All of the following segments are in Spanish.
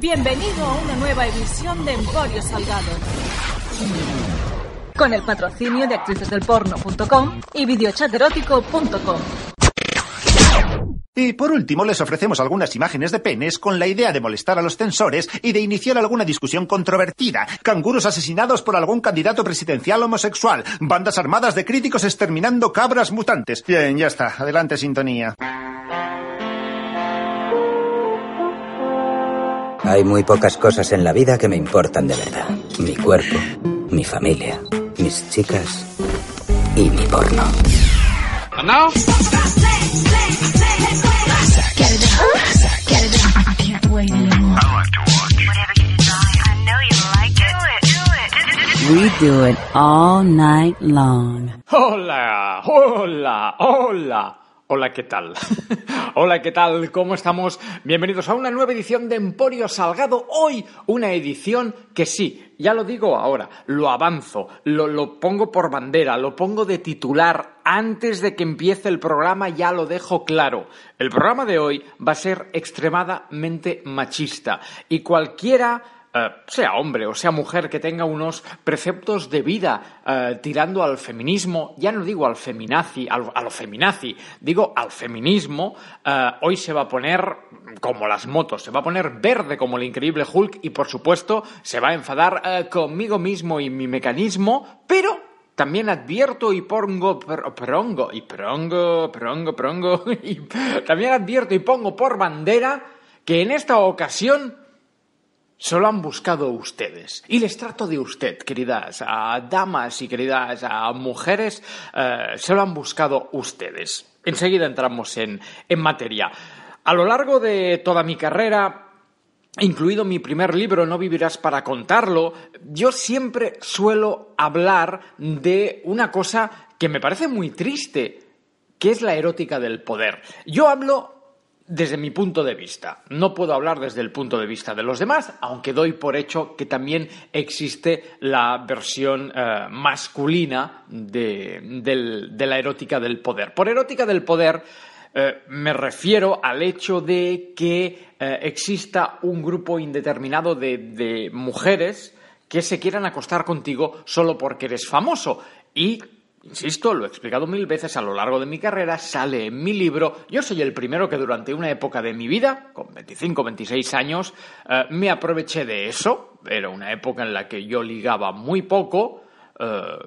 Bienvenido a una nueva edición de Emporio Salgado. Con el patrocinio de actricesdelporno.com y videochaterótico.com. Y por último, les ofrecemos algunas imágenes de penes con la idea de molestar a los censores y de iniciar alguna discusión controvertida. Canguros asesinados por algún candidato presidencial homosexual. Bandas armadas de críticos exterminando cabras mutantes. Bien, ya está. Adelante, sintonía. Hay muy pocas cosas en la vida que me importan de verdad. Mi cuerpo, mi familia, mis chicas y mi porno. We do it all night long. Hola, hola, hola. Hola, ¿qué tal? Hola, ¿qué tal? ¿Cómo estamos? Bienvenidos a una nueva edición de Emporio Salgado. Hoy una edición que sí, ya lo digo ahora, lo avanzo, lo, lo pongo por bandera, lo pongo de titular. Antes de que empiece el programa ya lo dejo claro. El programa de hoy va a ser extremadamente machista y cualquiera eh, sea hombre o sea mujer, que tenga unos preceptos de vida eh, tirando al feminismo, ya no digo al feminazi, al- a feminazi, digo al feminismo, eh, hoy se va a poner como las motos, se va a poner verde como el increíble Hulk y por supuesto se va a enfadar conmigo mismo y mi mecanismo, pero también advierto y pongo pr- prongo y prongo, prongo, prongo y también advierto y pongo por bandera que en esta ocasión Solo han buscado ustedes. Y les trato de usted, queridas damas y queridas mujeres, eh, solo han buscado ustedes. Enseguida entramos en, en materia. A lo largo de toda mi carrera, incluido mi primer libro, No vivirás para contarlo, yo siempre suelo hablar de una cosa que me parece muy triste, que es la erótica del poder. Yo hablo desde mi punto de vista. No puedo hablar desde el punto de vista de los demás, aunque doy por hecho que también existe la versión eh, masculina de, la erótica del poder. Por erótica del poder eh, me refiero al hecho de que eh, exista un grupo indeterminado de, de mujeres que se quieran acostar contigo solo porque eres famoso. Y, insisto, lo he explicado mil veces a lo largo de mi carrera, sale en mi libro. Yo soy el primero que durante una época de mi vida, con 25, 26 años, eh, me aproveché de eso. Era una época en la que yo ligaba muy poco. eh,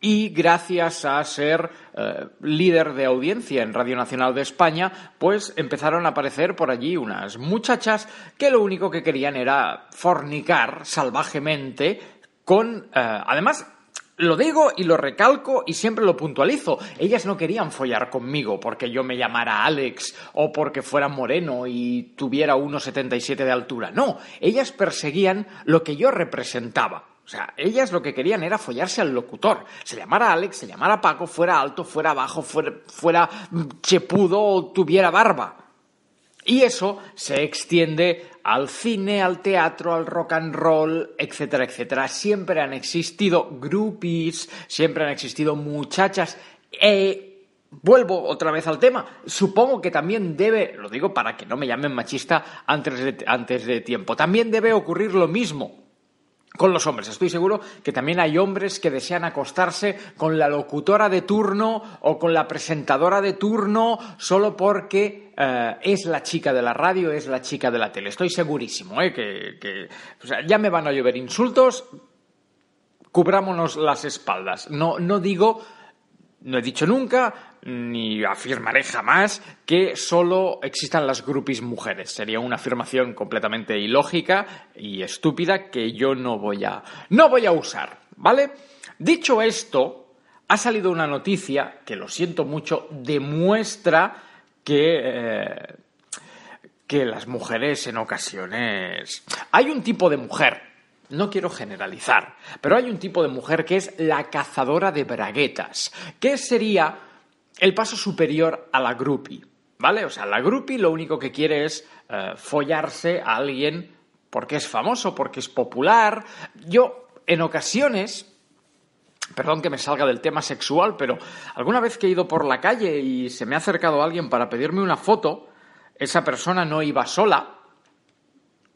y gracias a ser eh, líder de audiencia en Radio Nacional de España, pues empezaron a aparecer por allí unas muchachas que lo único que querían era fornicar salvajemente con... además, lo digo y lo recalco y siempre lo puntualizo. Ellas no querían follar conmigo porque yo me llamara Alex o porque fuera moreno y tuviera 1,77 de altura. No, ellas perseguían lo que yo representaba. O sea, ellas lo que querían era follarse al locutor. Se llamara Alex, se llamara Paco, fuera alto, fuera bajo, fuera, fuera chepudo o tuviera barba. Y eso se extiende al cine, al teatro, al rock and roll, etcétera, etcétera. Siempre han existido groupies, siempre han existido muchachas. Eh, vuelvo otra vez al tema. Supongo que también debe, lo digo para que no me llamen machista antes de, antes de tiempo, también debe ocurrir lo mismo con los hombres. Estoy seguro que también hay hombres que desean acostarse con la locutora de turno o con la presentadora de turno solo porque eh, es la chica de la radio, es la chica de la tele. Estoy segurísimo, ¿eh? que, que- o sea, ya me van a llover insultos. Cubrámonos las espaldas. No, no digo, no he dicho nunca, ni afirmaré jamás que solo existan las groupies mujeres. Sería una afirmación completamente ilógica y estúpida que yo no voy a, no voy a usar, ¿vale? Dicho esto, ha salido una noticia que, lo siento mucho, demuestra que eh, que las mujeres en ocasiones... Hay un tipo de mujer, no quiero generalizar, pero hay un tipo de mujer que es la cazadora de braguetas, que sería el paso superior a la groupie, ¿vale? O sea, la groupie lo único que quiere es eh, follarse a alguien porque es famoso, porque es popular. Yo, en ocasiones, Perdón que me salga del tema sexual, pero alguna vez que he ido por la calle y se me ha acercado alguien para pedirme una foto, esa persona no iba sola,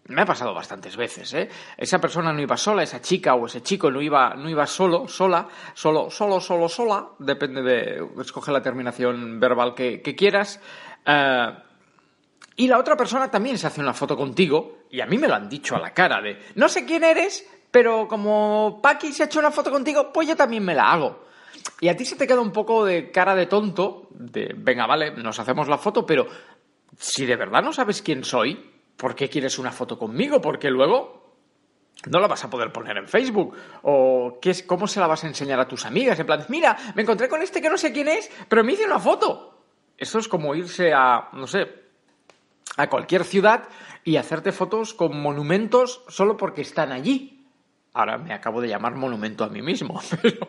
Me ha pasado bastantes veces, ¿eh? Esa persona no iba sola, esa chica o ese chico no iba, no iba solo, sola, solo, solo, solo, sola, depende de, escoge la terminación verbal que, quieras. Eh, y la otra persona también se hace una foto contigo, y a mí me lo han dicho a la cara de, no sé quién eres, pero como Paki se ha hecho una foto contigo, pues yo también me la hago. Y a ti se te queda un poco de cara de tonto, de, venga, vale, nos hacemos la foto, pero si de verdad no sabes quién soy, ¿por qué quieres una foto conmigo? Porque luego no la vas a poder poner en Facebook. O ¿qué es, cómo se la vas a enseñar a tus amigas. En plan, mira, me encontré con este que no sé quién es, pero me hice una foto. Eso es como irse a, no sé, a cualquier ciudad y hacerte fotos con monumentos solo porque están allí. Ahora me acabo de llamar monumento a mí mismo, pero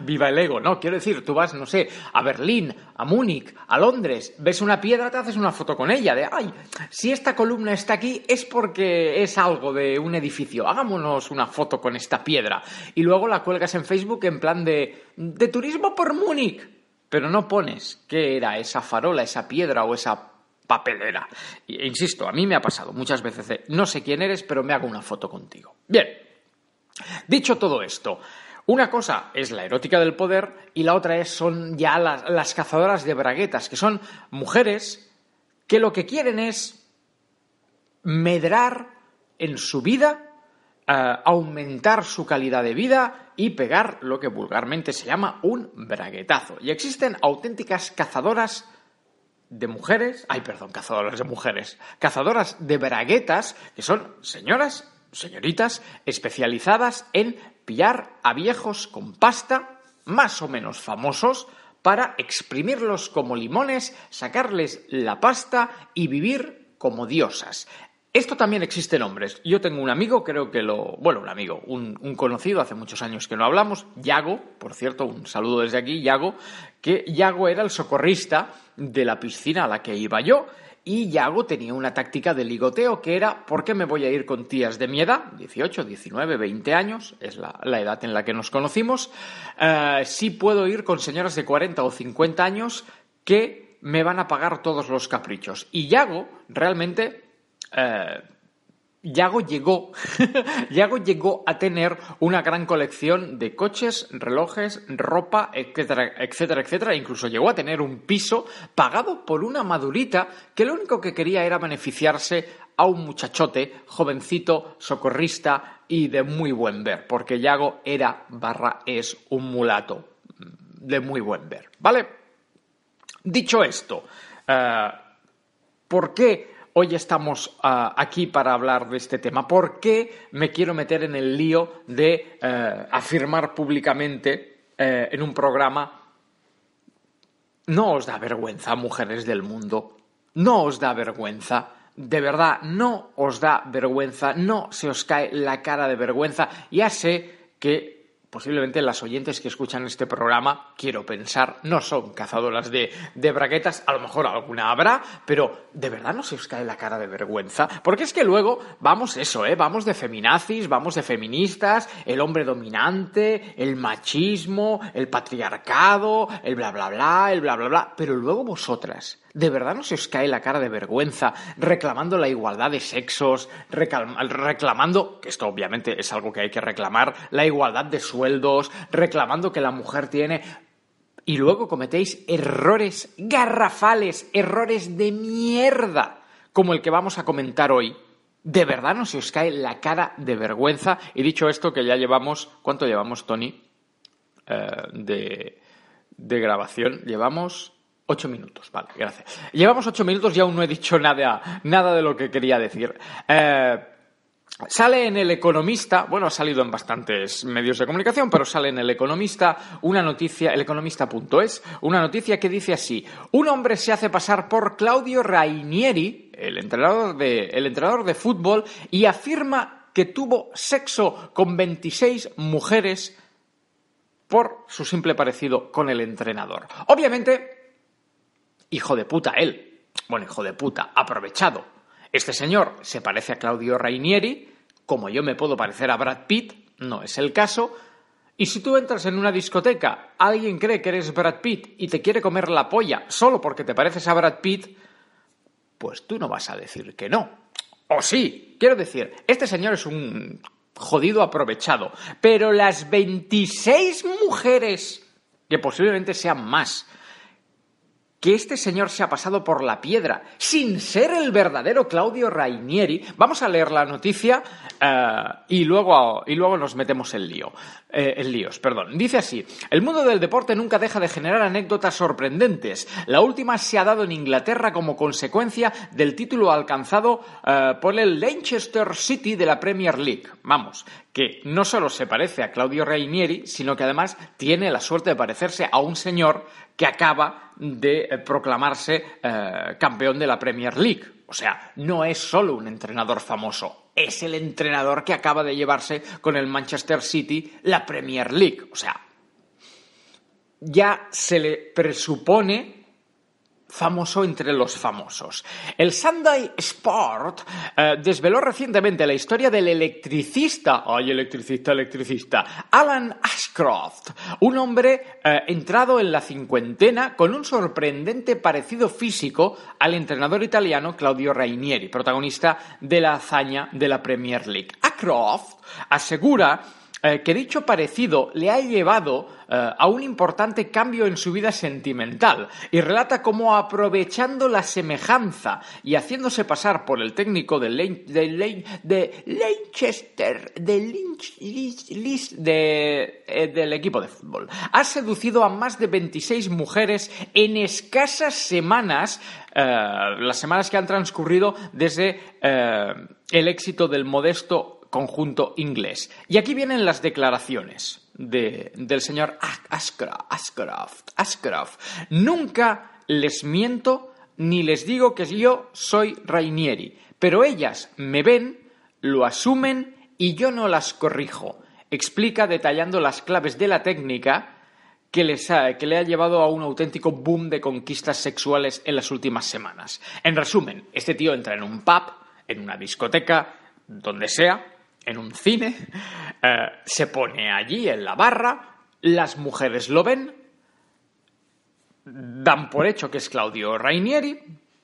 viva el ego, ¿no? Quiero decir, tú vas, no sé, a Berlín, a Múnich, a Londres, ves una piedra, te haces una foto con ella, de, ay, si esta columna está aquí es porque es algo de un edificio, hagámonos una foto con esta piedra. Y luego la cuelgas en Facebook en plan de, de turismo por Múnich, pero no pones qué era esa farola, esa piedra o esa papelera. E insisto, a mí me ha pasado muchas veces no sé quién eres, pero me hago una foto contigo. Bien, dicho todo esto, una cosa es la erótica del poder y la otra es, son ya las, cazadoras de braguetas, que son mujeres que lo que quieren es medrar en su vida, eh, aumentar su calidad de vida y pegar lo que vulgarmente se llama un braguetazo. Y existen auténticas cazadoras de mujeres, ay, perdón, cazadoras de mujeres, cazadoras de braguetas, que son señoras, señoritas, especializadas en pillar a viejos con pasta, más o menos famosos, para exprimirlos como limones, sacarles la pasta y vivir como diosas. Esto también existe en hombres. Yo tengo un amigo, creo que lo. Bueno, un amigo, un, un, conocido, hace muchos años que no hablamos, Yago, por cierto, un saludo desde aquí, Yago, que Yago era el socorrista de la piscina a la que iba yo. Y Yago tenía una táctica de ligoteo que era, ¿por qué me voy a ir con tías de mi edad? 18, 19, 20 años, es la, edad en la que nos conocimos. Uh, sí puedo ir con señoras de 40 o 50 años que me van a pagar todos los caprichos. Y Yago realmente eh, Yago llegó, Yago llegó a tener una gran colección de coches, relojes, ropa, etcétera, etcétera, etcétera. Incluso llegó a tener un piso pagado por una madurita que lo único que quería era beneficiarse a un muchachote, jovencito, socorrista y de muy buen ver, porque Yago era barra es un mulato de muy buen ver, ¿vale? Dicho esto, uh, ¿por qué hoy estamos uh, aquí para hablar de este tema. ¿Por qué me quiero meter en el lío de uh, afirmar públicamente uh, en un programa no os da vergüenza, mujeres del mundo? No os da vergüenza. De verdad, no os da vergüenza, no se os cae la cara de vergüenza. Ya sé que posiblemente las oyentes que escuchan este programa, quiero pensar, no son cazadoras de, de, braguetas, a lo mejor alguna habrá, pero ¿de verdad no se os cae la cara de vergüenza? Porque es que luego vamos eso, ¿eh? Vamos de feminazis, vamos de feministas, el hombre dominante, el machismo, el patriarcado, el bla bla bla, el bla bla bla, pero luego vosotras, ¿De verdad no se os cae la cara de vergüenza reclamando la igualdad de sexos, reclamando, que esto obviamente es algo que hay que reclamar, la igualdad de sueldos, reclamando que la mujer tiene... Y luego cometéis errores garrafales, errores de mierda, como el que vamos a comentar hoy. ¿De verdad no se os cae la cara de vergüenza? Y dicho esto, que ya llevamos, ¿cuánto llevamos, Tony? Eh, de, de grabación. Llevamos Ocho minutos, vale, gracias. Llevamos ocho minutos y aún no he dicho nada, nada de lo que quería decir. Eh, sale en El Economista, bueno, ha salido en bastantes medios de comunicación, pero sale en El Economista una noticia, eleconomista.es, una noticia que dice así: un hombre se hace pasar por Claudio Rainieri, el entrenador de, el entrenador de fútbol, y afirma que tuvo sexo con 26 mujeres por su simple parecido con el entrenador. Obviamente, hijo de puta él. Bueno, hijo de puta, aprovechado. Este señor se parece a Claudio Rainieri, como yo me puedo parecer a Brad Pitt, no es el caso. Y si tú entras en una discoteca, alguien cree que eres Brad Pitt y te quiere comer la polla solo porque te pareces a Brad Pitt, pues tú no vas a decir que no. O sí, quiero decir, este señor es un jodido aprovechado, pero las 26 mujeres, que posiblemente sean más, que este señor se ha pasado por la piedra sin ser el verdadero Claudio Rainieri. Vamos a leer la noticia eh, y, luego, y luego nos metemos en lío. Eh, líos, perdón. Dice así: El mundo del deporte nunca deja de generar anécdotas sorprendentes. La última se ha dado en Inglaterra como consecuencia del título alcanzado eh, por el Leicester City de la Premier League. Vamos, que no solo se parece a Claudio Rainieri, sino que además tiene la suerte de parecerse a un señor que acaba de eh, proclamarse eh, campeón de la Premier League. O sea, no es solo un entrenador famoso, es el entrenador que acaba de llevarse con el Manchester City la Premier League. O sea, ya se le presupone famoso entre los famosos. El Sunday Sport eh, desveló recientemente la historia del electricista, ay, electricista, electricista, Alan Ashcroft, un hombre eh, entrado en la cincuentena con un sorprendente parecido físico al entrenador italiano Claudio Rainieri, protagonista de la hazaña de la Premier League. Ashcroft asegura eh, que dicho parecido le ha llevado eh, a un importante cambio en su vida sentimental y relata cómo aprovechando la semejanza y haciéndose pasar por el técnico de, de, Leicester, eh, del equipo de fútbol, ha seducido a más de 26 mujeres en escasas semanas, las semanas que han transcurrido desde el éxito del modesto conjunto inglés. Y aquí vienen las declaraciones del señor Ashcroft, Ashcroft. Nunca les miento ni les digo que yo soy Rainieri, pero ellas me ven, lo asumen y yo no las corrijo. Explica detallando las claves de la técnica que, les que le ha llevado a un auténtico boom de conquistas sexuales en las últimas semanas. En resumen, este tío entra en un pub, en una discoteca, donde sea, en un cine, eh, se pone allí en la barra, las mujeres lo ven, dan por hecho que es Claudio Rainieri,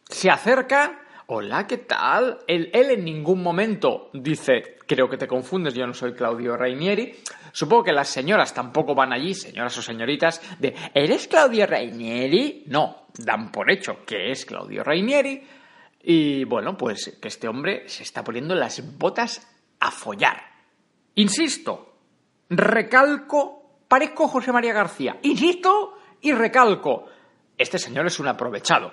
se acerca, hola, ¿qué tal? Él, él, en ningún momento dice, creo que te confundes, yo no soy Claudio Rainieri. Supongo que las señoras tampoco van allí, señoras o señoritas, de, ¿eres Claudio Rainieri? No, dan por hecho que es Claudio Rainieri. Y bueno, pues que este hombre se está poniendo las botas a follar. Insisto, recalco, parezco José María García. Insisto y recalco, este señor es un aprovechado.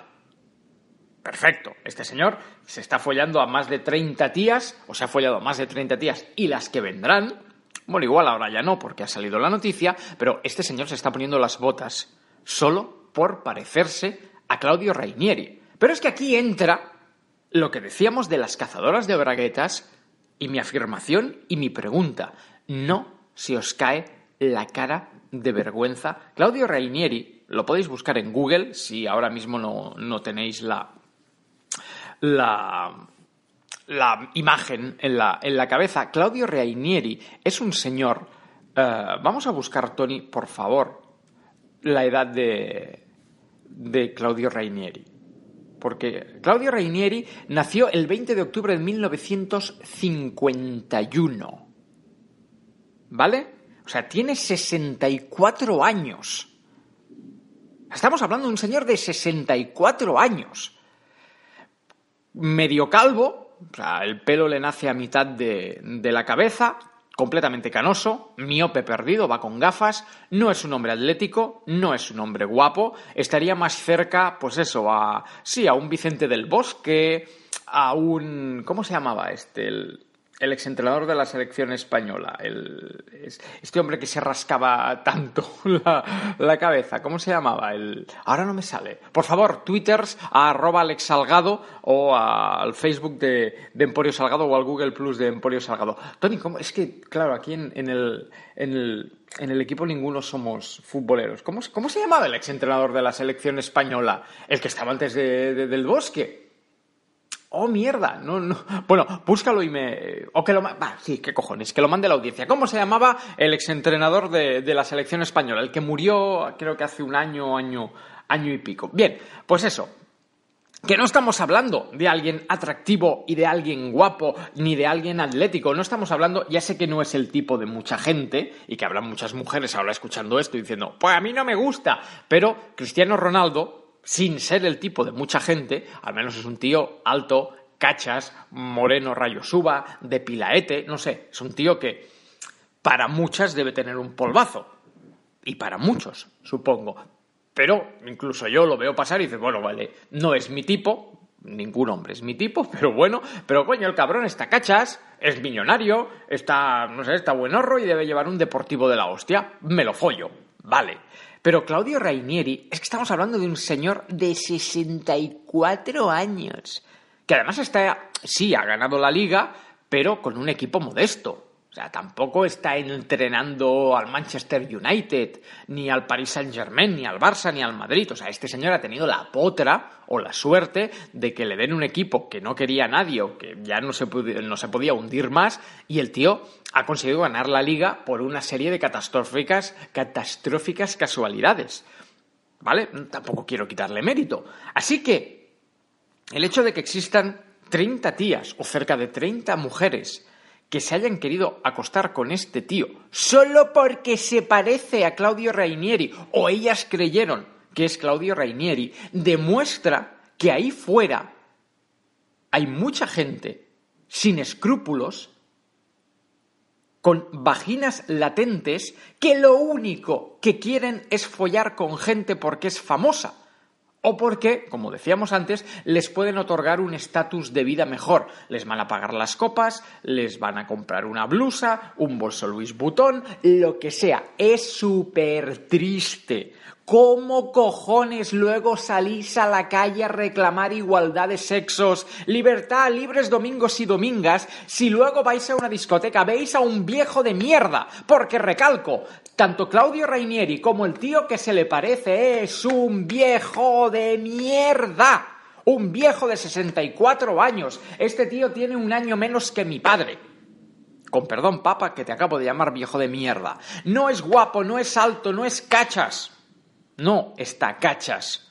Perfecto, este señor se está follando a más de 30 tías, o se ha follado a más de 30 tías y las que vendrán, bueno, igual ahora ya no porque ha salido la noticia, pero este señor se está poniendo las botas solo por parecerse a Claudio Rainieri. Pero es que aquí entra lo que decíamos de las cazadoras de braguetas y mi afirmación y mi pregunta, no se os cae la cara de vergüenza. Claudio Rainieri, lo podéis buscar en Google si ahora mismo no, tenéis la, la, la imagen en la, en la, cabeza. Claudio Rainieri es un señor. Eh, vamos a buscar, Tony, por favor, la edad de, de Claudio Rainieri porque Claudio Rainieri nació el 20 de octubre de 1951. ¿Vale? O sea, tiene 64 años. Estamos hablando de un señor de 64 años. Medio calvo, o sea, el pelo le nace a mitad de, de la cabeza, completamente canoso, miope perdido, va con gafas, no es un hombre atlético, no es un hombre guapo, estaría más cerca, pues eso, a sí, a un Vicente del Bosque, a un ¿cómo se llamaba este? El, el exentrenador de la selección española, el, este hombre que se rascaba tanto la, cabeza, ¿cómo se llamaba? El, ahora no me sale. Por favor, twitters a arroba Alex Salgado o al Facebook de, Emporio Salgado o al Google Plus de Emporio Salgado. Tony, ¿cómo? es que, claro, aquí en, el, en, el, equipo ninguno somos futboleros. ¿Cómo, cómo se llamaba el exentrenador de la selección española? El que estaba antes del bosque. Oh, mierda. No, no. Bueno, búscalo y me. O que lo. Sí, qué cojones. Que lo mande la audiencia. ¿Cómo se llamaba el exentrenador de, de la selección española? El que murió, creo que hace un año, año, año y pico. Bien, pues eso. Que no estamos hablando de alguien atractivo y de alguien guapo, ni de alguien atlético. No estamos hablando, ya sé que no es el tipo de mucha gente, y que habrá muchas mujeres ahora escuchando esto diciendo, pues a mí no me gusta. Pero Cristiano Ronaldo, sin ser el tipo de mucha gente, al menos es un tío alto, cachas, moreno rayo suba, de pilaete, no sé, es un tío que para muchas debe tener un polvazo. Y para muchos, supongo. Pero incluso yo lo veo pasar y dices, bueno, vale, no es mi tipo, ningún hombre es mi tipo, pero bueno, pero coño, el cabrón está cachas, es millonario, está, no sé, está buen horro y debe llevar un deportivo de la hostia, me lo follo, vale. Pero Claudio Rainieri, es que estamos hablando de un señor de 64 años, que además está, sí, ha ganado la liga, pero con un equipo modesto. O sea, tampoco está entrenando al Manchester United, ni al Paris Saint Germain, ni al Barça, ni al Madrid. O sea, este señor ha tenido la potra o la suerte de que le den un equipo que no quería nadie o que ya no se, no se podía hundir más y el tío ha conseguido ganar la liga por una serie de catastróficas, catastróficas casualidades. ¿Vale? Tampoco quiero quitarle mérito. Así que el hecho de que existan 30 tías o cerca de 30 mujeres que se hayan querido acostar con este tío solo porque se parece a Claudio Rainieri o ellas creyeron que es Claudio Rainieri, demuestra que ahí fuera hay mucha gente sin escrúpulos, con vaginas latentes, que lo único que quieren es follar con gente porque es famosa o porque, como decíamos antes, les pueden otorgar un estatus de vida mejor. Les van a pagar las copas, les van a comprar una blusa, un bolso Louis Vuitton, lo que sea. Es súper triste. ¿Cómo cojones luego salís a la calle a reclamar igualdad de sexos, libertad, libres domingos y domingas, si luego vais a una discoteca, veis a un viejo de mierda? Porque recalco, tanto Claudio Rainieri como el tío que se le parece es un viejo de mierda. Un viejo de 64 años. Este tío tiene un año menos que mi padre. Con perdón, papa, que te acabo de llamar viejo de mierda. No es guapo, no es alto, no es cachas. No, está cachas.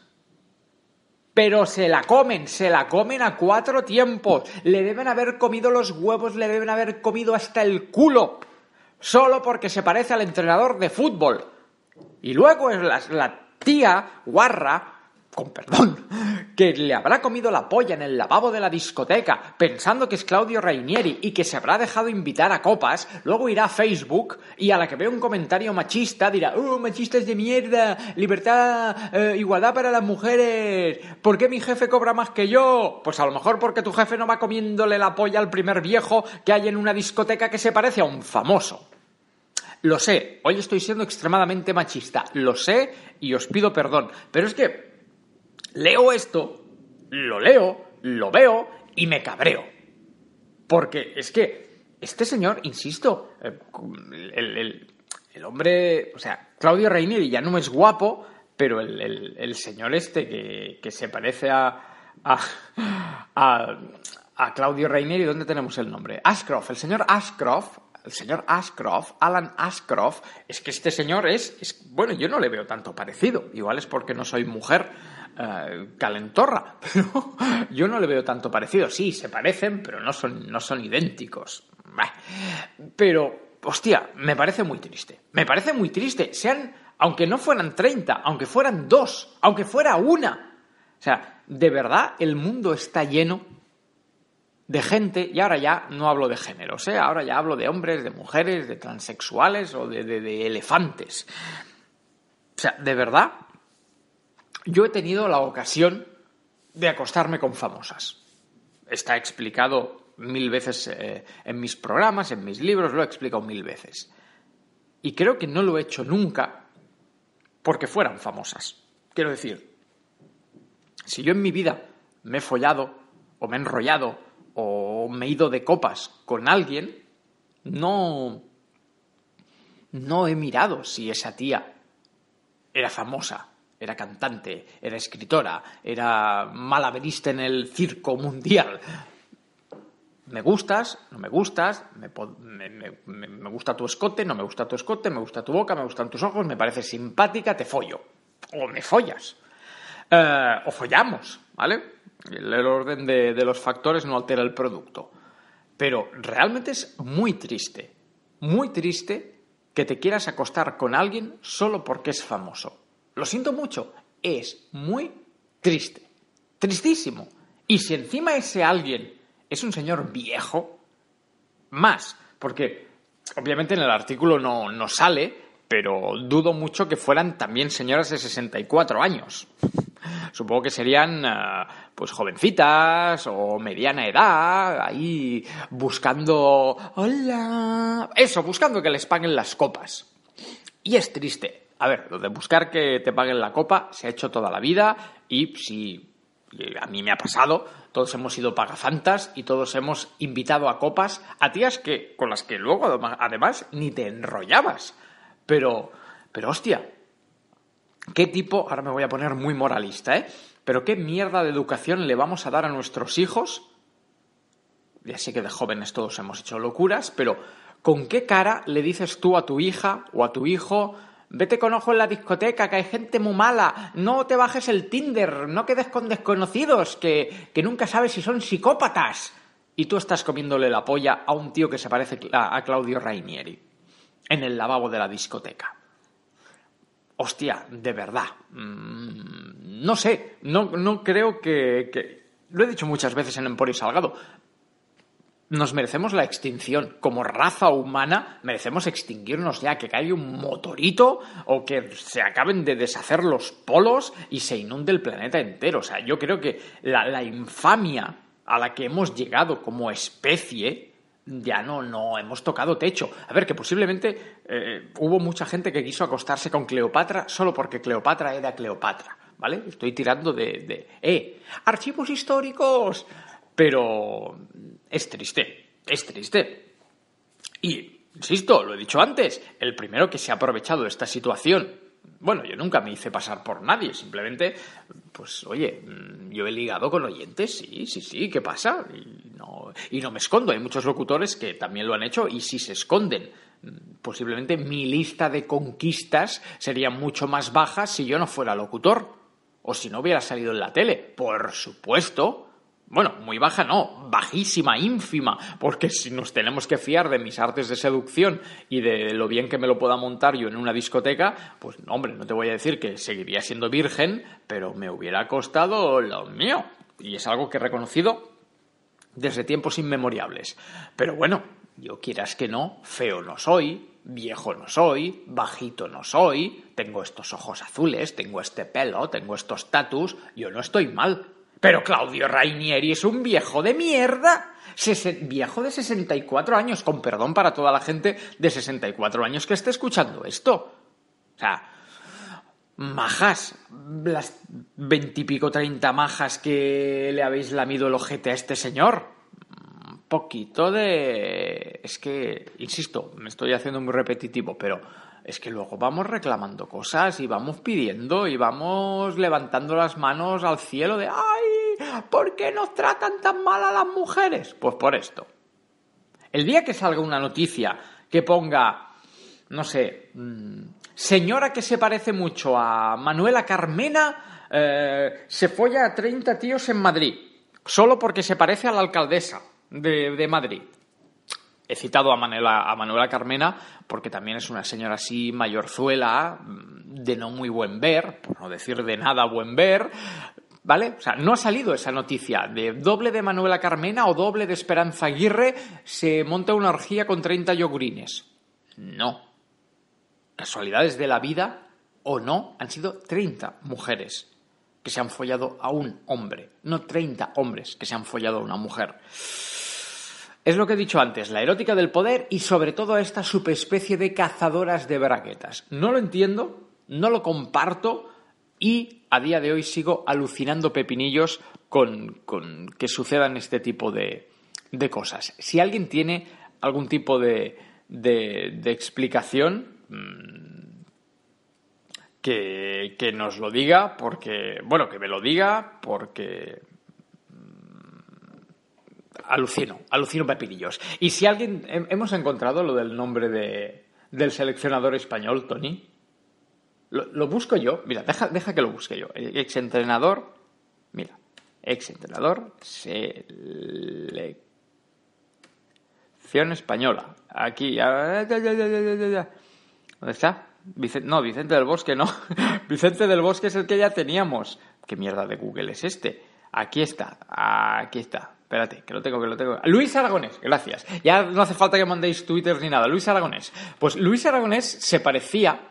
Pero se la comen, se la comen a cuatro tiempos. Le deben haber comido los huevos, le deben haber comido hasta el culo. Solo porque se parece al entrenador de fútbol. Y luego es la, la tía guarra con perdón, que le habrá comido la polla en el lavabo de la discoteca pensando que es Claudio Rainieri y que se habrá dejado invitar a copas, luego irá a Facebook y a la que vea un comentario machista dirá, ¡oh, machistas de mierda! ¡Libertad! Eh, ¡Igualdad para las mujeres! ¿Por qué mi jefe cobra más que yo? Pues a lo mejor porque tu jefe no va comiéndole la polla al primer viejo que hay en una discoteca que se parece a un famoso. Lo sé, hoy estoy siendo extremadamente machista, lo sé y os pido perdón, pero es que leo esto, lo leo, lo veo y me cabreo. Porque es que este señor, insisto, eh, el, hombre, o sea, Claudio Reinieri ya no es guapo, pero el, señor este que, se parece a, a, a, Claudio Reinieri, ¿dónde tenemos el nombre? Ashcroft, el señor Ashcroft, el señor Ashcroft, Alan Ashcroft, es que este señor es, es, bueno, yo no le veo tanto parecido, igual es porque no soy mujer, eh, calentorra, pero yo no le veo tanto parecido. Sí, se parecen, pero no son, no son idénticos. Pero, hostia, me parece muy triste. Me parece muy triste. Sean, aunque no fueran 30, aunque fueran dos, aunque fuera una. O sea, de verdad el mundo está lleno de gente, y ahora ya no hablo de géneros, ¿eh? ahora ya hablo de hombres, de mujeres, de transexuales o de, de elefantes. O sea, de verdad, yo he tenido la ocasión de acostarme con famosas. Está explicado mil veces eh, en mis programas, en mis libros, lo he explicado mil veces. Y creo que no lo he hecho nunca porque fueran famosas. Quiero decir, si yo en mi vida me he follado o me he enrollado o me he ido de copas con alguien, no, no he mirado si esa tía era famosa era cantante, era escritora, era malaverista en el circo mundial. Me gustas, no me gustas, me, gusta tu escote, no me gusta tu escote, me gusta tu boca, me gustan tus ojos, me parece simpática, te follo. O me follas. Eh, o follamos, ¿vale? El, orden de, de los factores no altera el producto. Pero realmente es muy triste, muy triste que te quieras acostar con alguien solo porque es famoso. Lo siento mucho, es muy triste, tristísimo. Y si encima ese alguien es un señor viejo, más, porque obviamente en el artículo no, no sale, pero dudo mucho que fueran también señoras de 64 años. Supongo que serían eh, pues jovencitas o mediana edad, ahí buscando... Hola. Eso, buscando que les paguen las copas. Y es triste. A ver, lo de buscar que te paguen la copa se ha hecho toda la vida y si a mí me ha pasado, todos hemos sido pagafantas y todos hemos invitado a copas a tías que con las que luego además ni te enrollabas. Pero pero hostia, ¿qué tipo, ahora me voy a poner muy moralista, ¿eh? Pero qué mierda de educación le vamos a dar a nuestros hijos? Ya sé que de jóvenes todos hemos hecho locuras, pero ¿con qué cara le dices tú a tu hija o a tu hijo Vete con ojo en la discoteca, que hay gente muy mala. No te bajes el Tinder, no quedes con desconocidos, que, que nunca sabes si son psicópatas. Y tú estás comiéndole la polla a un tío que se parece a Claudio Rainieri en el lavabo de la discoteca. Hostia, de verdad. Mm, no sé, no, no creo que, que, Lo he dicho muchas veces en Emporio Salgado nos merecemos la extinción. Como raza humana, merecemos extinguirnos ya, que caiga un motorito o que se acaben de deshacer los polos y se inunde el planeta entero. O sea, yo creo que la, infamia a la que hemos llegado como especie ya no, no hemos tocado techo. A ver, que posiblemente eh, hubo mucha gente que quiso acostarse con Cleopatra solo porque Cleopatra era Cleopatra. ¿Vale? Estoy tirando de, de ¡Eh! ¡Archivos históricos! Pero es triste, es triste. Y, insisto, lo he dicho antes, el primero que se ha aprovechado de esta situación bueno, yo nunca me hice pasar por nadie, simplemente, pues oye, mm, yo he ligado con oyentes, sí, sí, sí, ¿qué pasa? Y no, y no me escondo, hay muchos locutores que también lo han hecho y si se esconden. Mm, posiblemente mi lista de conquistas sería mucho más baja si yo no fuera locutor o si no hubiera salido en la tele. Por supuesto, bueno, muy baja no, bajísima, ínfima, porque si nos tenemos que fiar de mis artes de seducción y de lo bien que me lo pueda montar yo en una discoteca, pues hombre, no te voy a decir que seguiría siendo virgen, pero me hubiera costado lo mío. Y es algo que he reconocido desde tiempos inmemoriales. Pero bueno, yo quieras que no, feo no soy, viejo no soy, bajito no soy, tengo estos ojos azules, tengo este pelo, tengo estos tatus, yo no estoy mal. Pero Claudio Rainieri es un viejo de mierda. viejo de 64 años, con perdón para toda la gente de 64 años que esté escuchando esto. O sea, majas, las veintipico, treinta majas que le habéis lamido el ojete a este señor. Un poquito de... Es que, insisto, me estoy haciendo muy repetitivo, pero es que luego vamos reclamando cosas y vamos pidiendo y vamos levantando las manos al cielo de ¡ay! ¿Por qué nos tratan tan mal a las mujeres? Pues por esto. El día que salga una noticia que ponga, no sé, mm, señora que se parece mucho a Manuela Carmena, eh, se folla a 30 tíos en Madrid, solo porque se parece a la alcaldesa de, de Madrid. He citado a Manuela, a Manuela Carmena porque también es una señora así mayorzuela, mm, de no muy buen ver, por no decir de nada buen ver, ¿Vale? O sea, no ha salido esa noticia de doble de Manuela Carmena o doble de Esperanza Aguirre se monta una orgía con 30 yogurines. No. Casualidades de la vida o no, han sido 30 mujeres que se han follado a un hombre, no 30 hombres que se han follado a una mujer. Es lo que he dicho antes, la erótica del poder y sobre todo esta subespecie de cazadoras de braguetas. No lo entiendo, no lo comparto y a día de hoy sigo alucinando pepinillos con, que sucedan este tipo de, cosas. Si alguien tiene algún tipo de, explicación, mm, que, que, nos lo diga, porque, bueno, que me lo diga, porque alucino, alucino pepinillos. Y si alguien, hemos encontrado lo del nombre de, del seleccionador español, Tony. Lo, busco yo, mira, deja, deja que lo busque yo. El exentrenador, mira, Ex entrenador, selección española. Aquí, ¿dónde está? no, Vicente del Bosque no. Vicente del Bosque es el que ya teníamos. ¿Qué mierda de Google es este? Aquí está, aquí está. Espérate, que lo tengo, que lo tengo. Luis Aragonés, gracias. Ya no hace falta que mandéis Twitter ni nada. Luis Aragonés. Pues Luis Aragonés se parecía.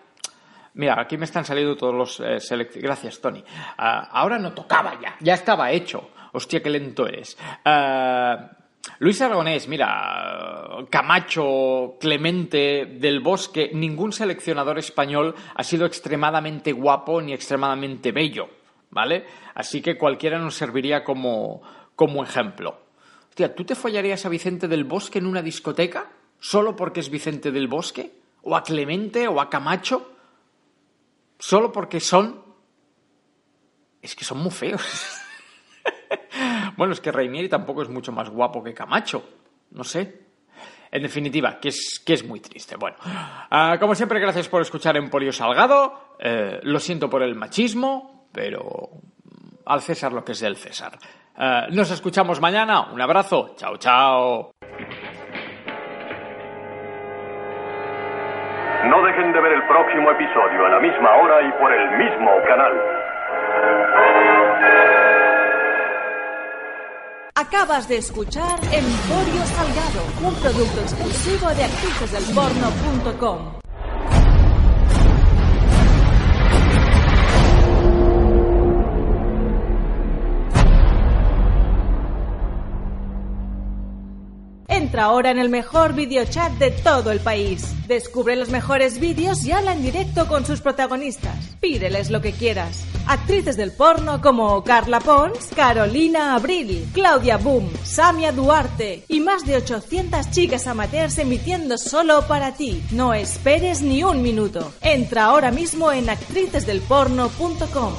Mira, aquí me están saliendo todos los eh, Gracias, Tony. Ah, ahora no tocaba ya, ya estaba hecho. Hostia, qué lento eres. Uh, Luis Aragonés, mira, Camacho, Clemente, del Bosque, ningún seleccionador español ha sido extremadamente guapo ni extremadamente bello, ¿vale? Así que cualquiera nos serviría como, como ejemplo. Hostia, ¿tú te follarías a Vicente del Bosque en una discoteca? ¿Solo porque es Vicente del Bosque? ¿O a Clemente o a Camacho? ¿Solo porque son? Es que son muy feos. bueno, es que Reinieri tampoco es mucho más guapo que Camacho. No sé. En definitiva, que es, que es muy triste. Bueno, ah, como siempre, gracias por escuchar Emporio Salgado. Eh, lo siento por el machismo, pero al César lo que es del César. Eh, nos escuchamos mañana. Un abrazo. Chao, chao. No dejen de ver el próximo episodio a la misma hora y por el mismo canal. Acabas de escuchar Emporio Salgado, un producto exclusivo de actricesdelporno.com. Entra ahora en el mejor videochat de todo el país. Descubre los mejores vídeos y habla en directo con sus protagonistas. Pídeles lo que quieras. Actrices del porno como Carla Pons, Carolina Abril, Claudia Boom, Samia Duarte y más de 800 chicas amateurs emitiendo solo para ti. No esperes ni un minuto. Entra ahora mismo en actricesdelporno.com.